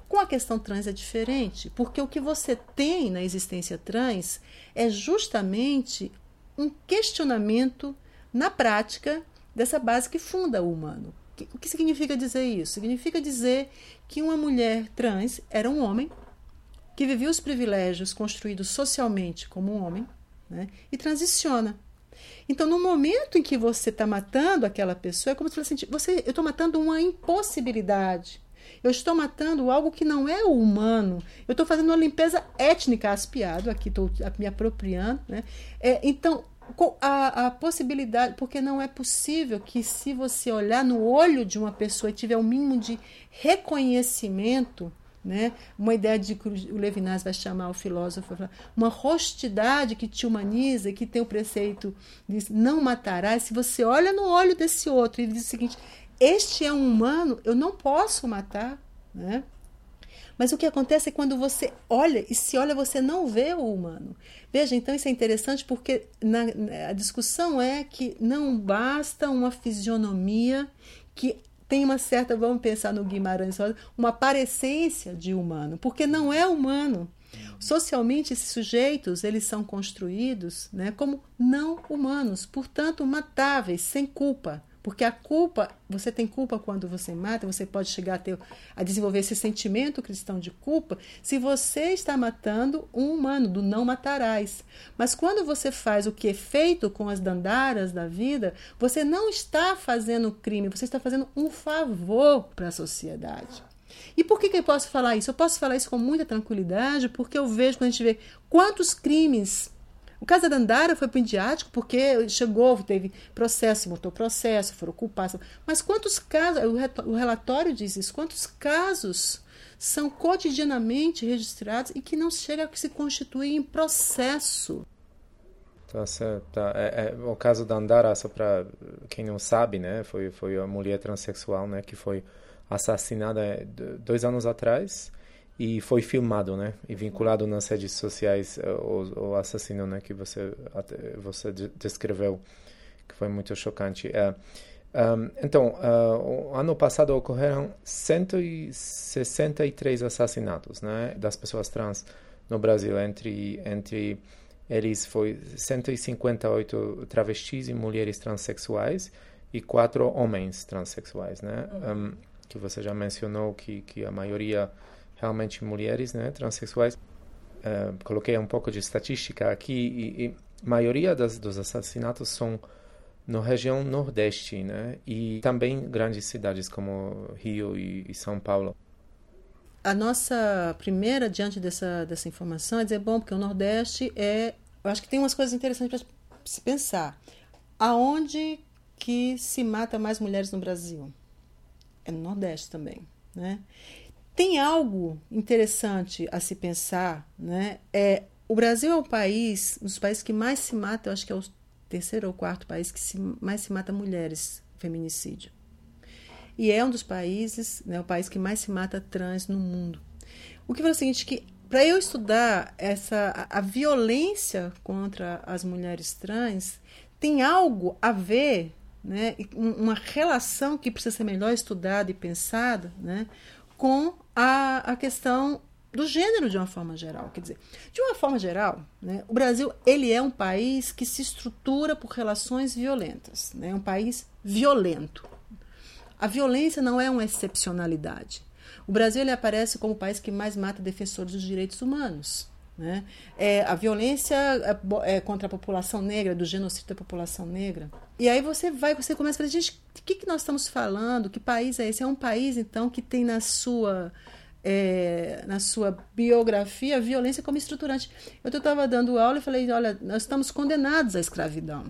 Com a questão trans é diferente, porque o que você tem na existência trans é justamente um questionamento na prática dessa base que funda o humano. O que significa dizer isso? Significa dizer que uma mulher trans era um homem que vivia os privilégios construídos socialmente como um homem né, e transiciona. Então, no momento em que você está matando aquela pessoa, é como se fosse você, eu estou matando uma impossibilidade eu estou matando algo que não é humano. Eu estou fazendo uma limpeza étnica, aspiado, aqui estou me apropriando. Né? É, então, a, a, possibilidade, porque não é possível que, se você olhar no olho de uma pessoa e tiver o um mínimo de reconhecimento, né? uma ideia de que o Levinas vai chamar o filósofo, uma hostidade que te humaniza, que tem o preceito de não matarás, se você olha no olho desse outro e diz o seguinte: este é um humano, eu não posso matar, né? Mas o que acontece é quando você olha, e se olha, você não vê o humano. Veja, então isso é interessante porque na, a discussão é que não basta uma fisionomia que tem uma certa, vamos pensar no Guimarães uma parecência de humano, porque não é humano. Socialmente, esses sujeitos eles são construídos né, como não humanos, portanto matáveis, sem culpa Porque a culpa, você tem culpa quando você mata, você pode chegar a, ter, a desenvolver esse sentimento cristão de culpa se você está matando um humano, do não matarás. Mas quando você faz o que é feito com as dandaras da vida, você não está fazendo crime, você está fazendo um favor para a sociedade. E por que, que eu posso falar isso? Eu posso falar isso com muita tranquilidade, porque eu vejo quando a gente vê quantos crimes. O caso da Dandara foi pendiático porque chegou, teve processo, montou processo, foram culpados. Mas quantos casos, o relatório diz isso, quantos casos são cotidianamente registrados e que não chega a se constituir em processo? Tá certo. Tá. É, é, o caso da Andara, só para quem não sabe, né, foi foi a mulher transexual, né, que foi assassinada é, dois anos atrás e foi filmado, né, e vinculado nas redes sociais é, o, o assassino, né, que você você descreveu, que foi muito chocante. É, um, então, uh, ano passado ocorreram 163 assassinatos, né, das pessoas trans no Brasil entre entre eles foi 158 travestis e mulheres transexuais e quatro homens transexuais, né? Um, que você já mencionou que, que a maioria realmente mulheres, né, transexuais. Uh, coloquei um pouco de estatística aqui e, e a maioria das, dos assassinatos são na região nordeste, né, e também grandes cidades como Rio e, e São Paulo. A nossa primeira diante dessa dessa informação é dizer bom porque o nordeste é, eu acho que tem umas coisas interessantes para se pensar. Aonde que se mata mais mulheres no Brasil? é no Nordeste também, né? Tem algo interessante a se pensar, né? É, o Brasil é o país, um dos países que mais se mata, eu acho que é o terceiro ou quarto país que se, mais se mata mulheres, feminicídio. E é um dos países, né, o país que mais se mata trans no mundo. O que fala o seguinte, que para eu estudar essa a, a, violência contra as mulheres trans tem algo a ver né, uma relação que precisa ser melhor estudada e pensada né, com a, a questão do gênero de uma forma geral. Quer dizer, de uma forma geral, né, o Brasil ele é um país que se estrutura por relações violentas, né, é um país violento. A violência não é uma excepcionalidade. O Brasil ele aparece como o país que mais mata defensores dos direitos humanos. Né? É, a violência é, é contra a população negra, do genocídio da população negra. E aí você vai, você começa a falar, gente, de que, que nós estamos falando? Que país é esse? É um país, então, que tem na sua, é, na sua biografia a violência como estruturante. Eu estava dando aula e falei, olha, nós estamos condenados à escravidão.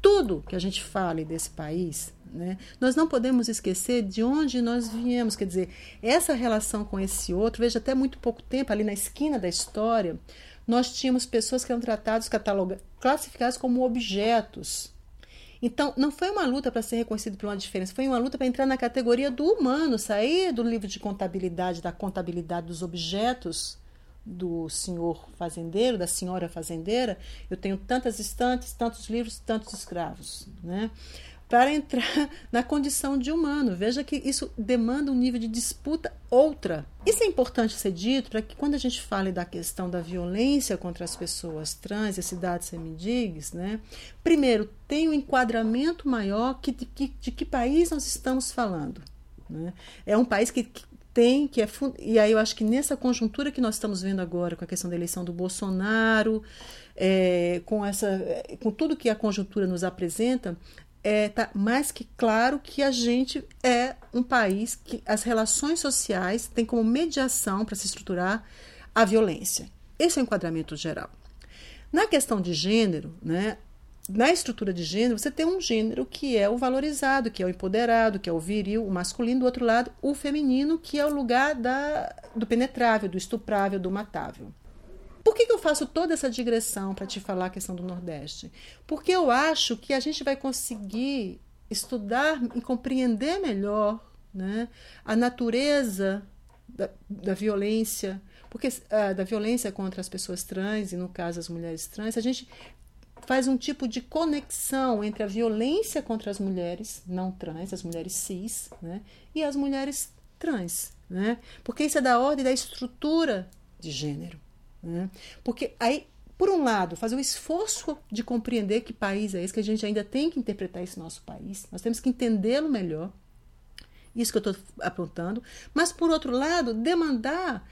Tudo que a gente fale desse país né? Nós não podemos esquecer de onde nós viemos, quer dizer, essa relação com esse outro, veja, até muito pouco tempo, ali na esquina da história, nós tínhamos pessoas que eram tratadas, classificadas como objetos. Então, não foi uma luta para ser reconhecido por uma diferença, foi uma luta para entrar na categoria do humano, sair do livro de contabilidade, da contabilidade dos objetos do senhor fazendeiro, da senhora fazendeira. Eu tenho tantas estantes, tantos livros, tantos escravos. Né? para entrar na condição de humano. Veja que isso demanda um nível de disputa outra. Isso é importante ser dito para que quando a gente fale da questão da violência contra as pessoas trans e cidades semidigues, né, primeiro, tem um enquadramento maior que de, que, de que país nós estamos falando. Né? É um país que, que tem, que é e aí eu acho que nessa conjuntura que nós estamos vendo agora com a questão da eleição do Bolsonaro, é, com essa, com tudo que a conjuntura nos apresenta, é, tá mais que claro que a gente é um país que as relações sociais têm como mediação para se estruturar a violência. Esse é o enquadramento geral. Na questão de gênero, né, na estrutura de gênero, você tem um gênero que é o valorizado, que é o empoderado, que é o viril, o masculino, do outro lado, o feminino, que é o lugar da, do penetrável, do estuprável, do matável. Por que, que eu faço toda essa digressão para te falar a questão do Nordeste? Porque eu acho que a gente vai conseguir estudar e compreender melhor né, a natureza da, da violência, porque uh, da violência contra as pessoas trans e no caso as mulheres trans, a gente faz um tipo de conexão entre a violência contra as mulheres não trans, as mulheres cis, né, e as mulheres trans, né? Porque isso é da ordem da estrutura de gênero. Né? Porque aí por um lado, fazer o esforço de compreender que país é esse, que a gente ainda tem que interpretar esse nosso país, nós temos que entendê-lo melhor, isso que eu estou apontando, mas, por outro lado, demandar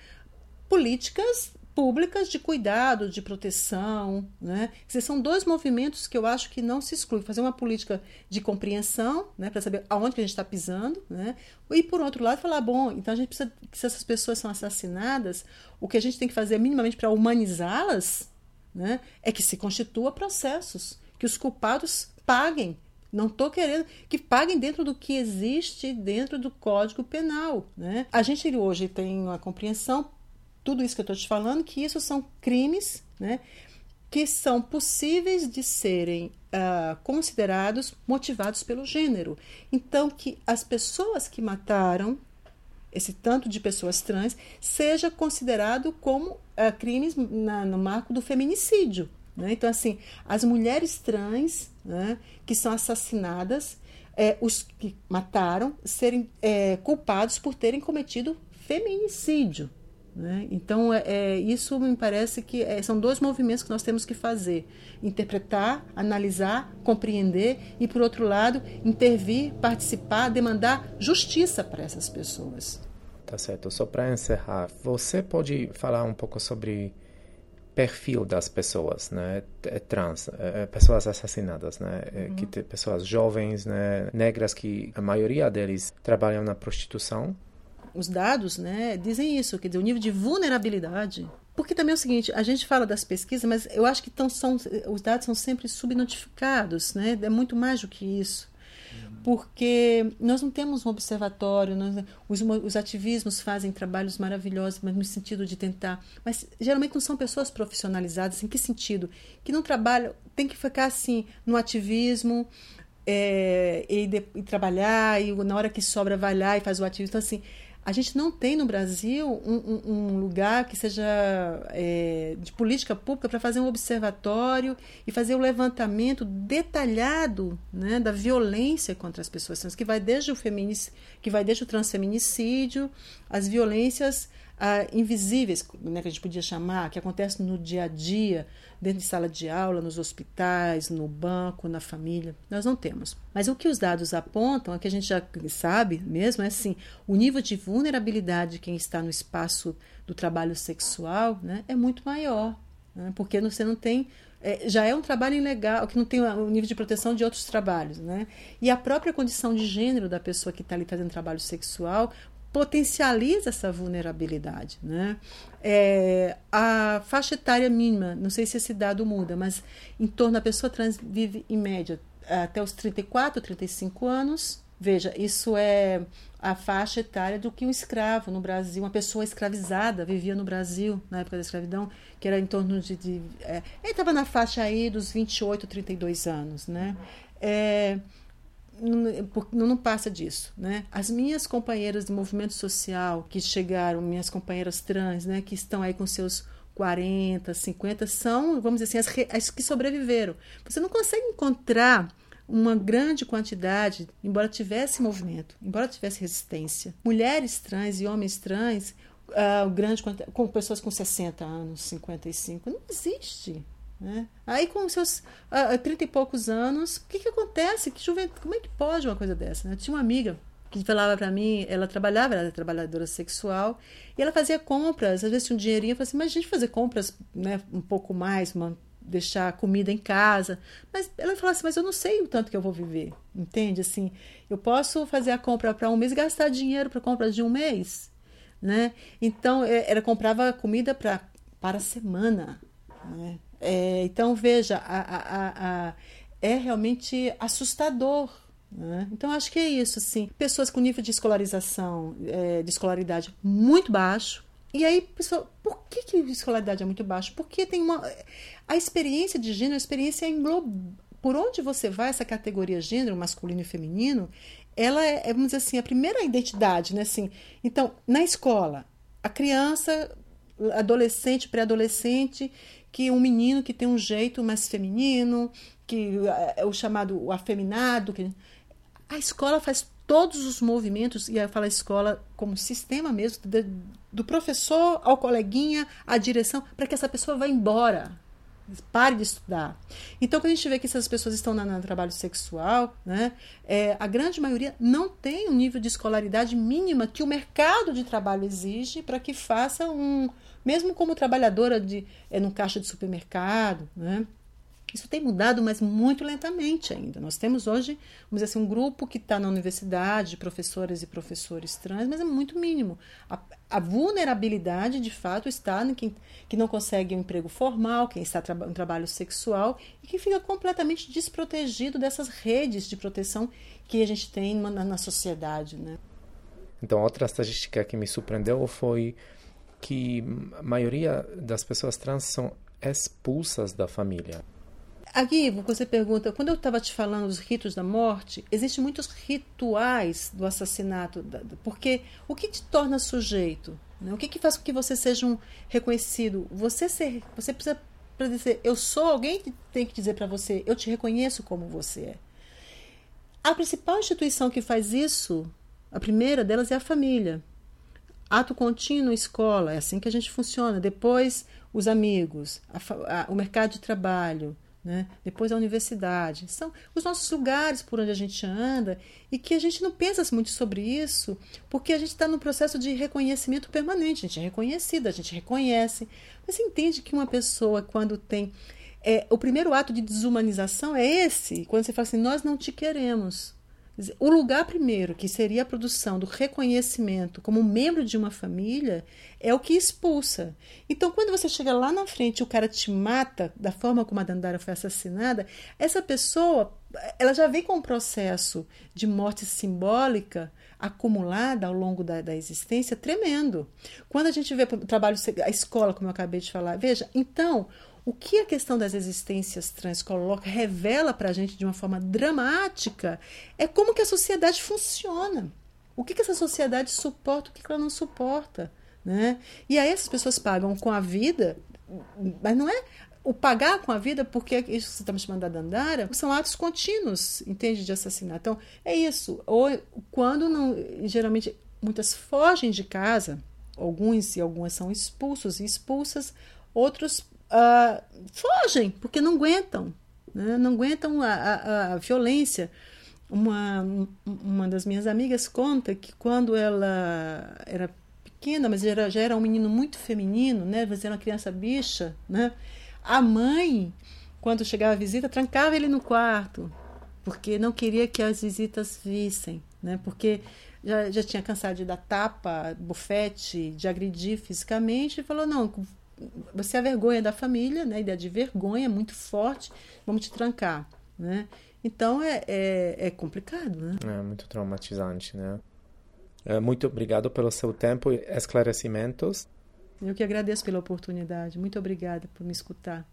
políticas públicas de cuidado, de proteção. Né? Esses são dois movimentos que eu acho que não se excluem. Fazer uma política de compreensão, né, para saber aonde que a gente está pisando, né? e por outro lado falar, bom, então a gente precisa que se essas pessoas são assassinadas, o que a gente tem que fazer minimamente para humanizá-las né, é que se constitua processos, que os culpados paguem. Não estou querendo que paguem dentro do que existe dentro do Código Penal. Né? A gente hoje tem uma compreensão tudo isso que eu estou te falando, que isso são crimes né, que são possíveis de serem uh, considerados motivados pelo gênero. Então, que as pessoas que mataram esse tanto de pessoas trans seja considerado como uh, crimes na, no marco do feminicídio. Né? Então, assim, as mulheres trans né, que são assassinadas, é, os que mataram, serem é, culpados por terem cometido feminicídio. Né? Então, é, é, isso me parece que é, são dois movimentos que nós temos que fazer: interpretar, analisar, compreender e, por outro lado, intervir, participar, demandar justiça para essas pessoas. Tá certo. Só para encerrar, você pode falar um pouco sobre perfil das pessoas, né, é trans, é, pessoas assassinadas, né, uhum. que pessoas jovens, né, negras que a maioria deles trabalham na prostituição, os dados né, dizem isso, quer dizer, o nível de vulnerabilidade. Porque também é o seguinte, a gente fala das pesquisas, mas eu acho que tão, são, os dados são sempre subnotificados, né? é muito mais do que isso. Porque nós não temos um observatório, nós, os, os ativismos fazem trabalhos maravilhosos, mas no sentido de tentar. Mas geralmente não são pessoas profissionalizadas. Em que sentido? Que não trabalham, tem que ficar assim no ativismo, é, e, de, e, trabalhar, e na hora que sobra vai lá e faz o ativismo. Então, assim, a gente não tem no Brasil um, um, um lugar que seja é, de política pública para fazer um observatório e fazer o um levantamento detalhado né, da violência contra as pessoas. Trans, que vai desde o que vai desde o transfeminicídio, as violências ah, invisíveis, né, que a gente podia chamar, que acontecem no dia a dia, dentro de sala de aula, nos hospitais, no banco, na família. Nós não temos. Mas o que os dados apontam, é que a gente já sabe mesmo, é assim, o nível de vulnerabilidade de quem está no espaço do trabalho sexual né, é muito maior. Né, porque você não tem é, já é um trabalho ilegal, que não tem o nível de proteção de outros trabalhos. Né? E a própria condição de gênero da pessoa que está ali fazendo trabalho sexual potencializa essa vulnerabilidade. Né? É, a faixa etária mínima, não sei se esse dado muda, mas em torno da pessoa trans vive em média até os 34, 35 anos. Veja, isso é a faixa etária do que um escravo no Brasil, uma pessoa escravizada vivia no Brasil na época da escravidão, que era em torno de. de é, ele estava na faixa aí dos 28, 32 anos. Né? É, não, não passa disso, né? As minhas companheiras do movimento social que chegaram, minhas companheiras trans, né, que estão aí com seus 40, 50, são, vamos dizer assim, as, as que sobreviveram. Você não consegue encontrar uma grande quantidade, embora tivesse movimento, embora tivesse resistência. Mulheres trans e homens trans, uh, grande com pessoas com 60 anos, 55, não existe. Né? Aí, com seus uh, 30 e poucos anos, o que, que acontece? Que juventude, como é que pode uma coisa dessa? Né? Eu tinha uma amiga que falava para mim, ela trabalhava, ela era trabalhadora sexual, e ela fazia compras, às vezes tinha um dinheirinho, eu falei assim, mas a gente fazer compras né, um pouco mais, uma, deixar comida em casa. Mas ela falava assim, mas eu não sei o tanto que eu vou viver, entende? Assim, eu posso fazer a compra para um mês e gastar dinheiro para compras de um mês, né? Então, é, ela comprava comida pra, para a semana, né? É, então, veja, a, a, a, é realmente assustador. Né? Então, acho que é isso. Assim, pessoas com nível de escolarização, é, de escolaridade muito baixo. E aí, pessoal, por que, que a escolaridade é muito baixa? Porque tem uma. A experiência de gênero, a experiência engloba. Por onde você vai, essa categoria gênero, masculino e feminino, ela é, é, vamos dizer assim, a primeira identidade, né? Assim, então, na escola, a criança, adolescente, pré-adolescente, que um menino que tem um jeito mais feminino, que é o chamado o afeminado, que a escola faz todos os movimentos, e eu falo a escola como sistema mesmo, do professor ao coleguinha, à direção, para que essa pessoa vá embora. Pare de estudar. Então, quando a gente vê que essas pessoas estão no trabalho sexual, né, é, a grande maioria não tem um nível de escolaridade mínima que o mercado de trabalho exige para que faça um. Mesmo como trabalhadora de, é, no caixa de supermercado, né, isso tem mudado, mas muito lentamente ainda. Nós temos hoje, vamos dizer assim, um grupo que está na universidade, professoras e professores trans, mas é muito mínimo. A, a vulnerabilidade, de fato, está em quem que não consegue um emprego formal, quem está em um trabalho sexual e que fica completamente desprotegido dessas redes de proteção que a gente tem na, na sociedade. Né? Então, outra estatística que me surpreendeu foi que a maioria das pessoas trans são expulsas da família. Aqui você pergunta, quando eu estava te falando dos ritos da morte, existem muitos rituais do assassinato, porque o que te torna sujeito? Né? O que, que faz com que você seja um reconhecido? Você ser, você precisa para dizer eu sou alguém que tem que dizer para você eu te reconheço como você é. A principal instituição que faz isso, a primeira delas é a família. Ato contínuo, escola, é assim que a gente funciona. Depois, os amigos, a, a, o mercado de trabalho, né? depois a universidade. São os nossos lugares por onde a gente anda e que a gente não pensa muito sobre isso, porque a gente está no processo de reconhecimento permanente. A gente é reconhecida, a gente reconhece. Mas entende que uma pessoa, quando tem. É, o primeiro ato de desumanização é esse, quando você fala assim: nós não te queremos. O lugar primeiro, que seria a produção do reconhecimento como membro de uma família, é o que expulsa. Então, quando você chega lá na frente e o cara te mata da forma como a Dandara foi assassinada, essa pessoa ela já vem com um processo de morte simbólica acumulada ao longo da, da existência tremendo. Quando a gente vê o trabalho, a escola, como eu acabei de falar, veja, então o que a questão das existências trans coloca, revela para a gente de uma forma dramática, é como que a sociedade funciona. O que, que essa sociedade suporta, o que, que ela não suporta. Né? E aí essas pessoas pagam com a vida, mas não é o pagar com a vida, porque isso que você está me chamando da Dandara, são atos contínuos, entende, de assassinato. Então, é isso. Ou quando não, geralmente, muitas fogem de casa, alguns e algumas são expulsos e expulsas, outros uh, fogem, porque não aguentam, né? não aguentam a, a, a, violência. Uma, uma das minhas amigas conta que quando ela era pequena, mas era, já era um menino muito feminino, né? Mas era uma criança bicha, né? A mãe, quando chegava a visita, trancava ele no quarto, porque não queria que as visitas vissem, né? Porque já, já tinha cansado de dar tapa, bufete, de agredir fisicamente, e falou: não, você é a vergonha da família, né? A ideia de vergonha muito forte, vamos te trancar, né? Então é, é, é complicado, né? É muito traumatizante, né? É, muito obrigado pelo seu tempo e esclarecimentos. Eu que agradeço pela oportunidade. Muito obrigada por me escutar.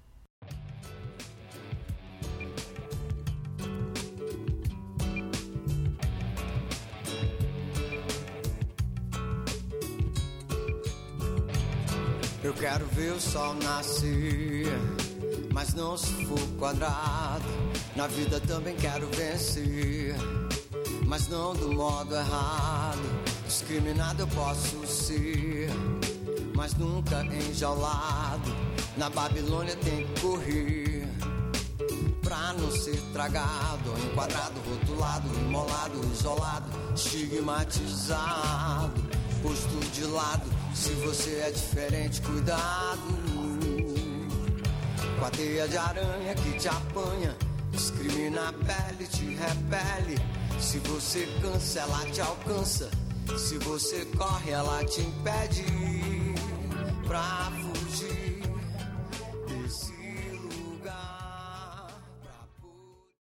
Eu quero ver o sol nascer, mas não se for quadrado. Na vida também quero vencer, mas não do modo errado. Discriminado eu posso ser, mas nunca enjaulado. Na Babilônia tem que correr pra não ser tragado, enquadrado, rotulado, imolado, isolado, estigmatizado, posto de lado se você é diferente, cuidado. Com a teia de aranha que te apanha, discrimina a pele, te repele. Se você cansa, ela te alcança. Se você corre, ela te impede. Pra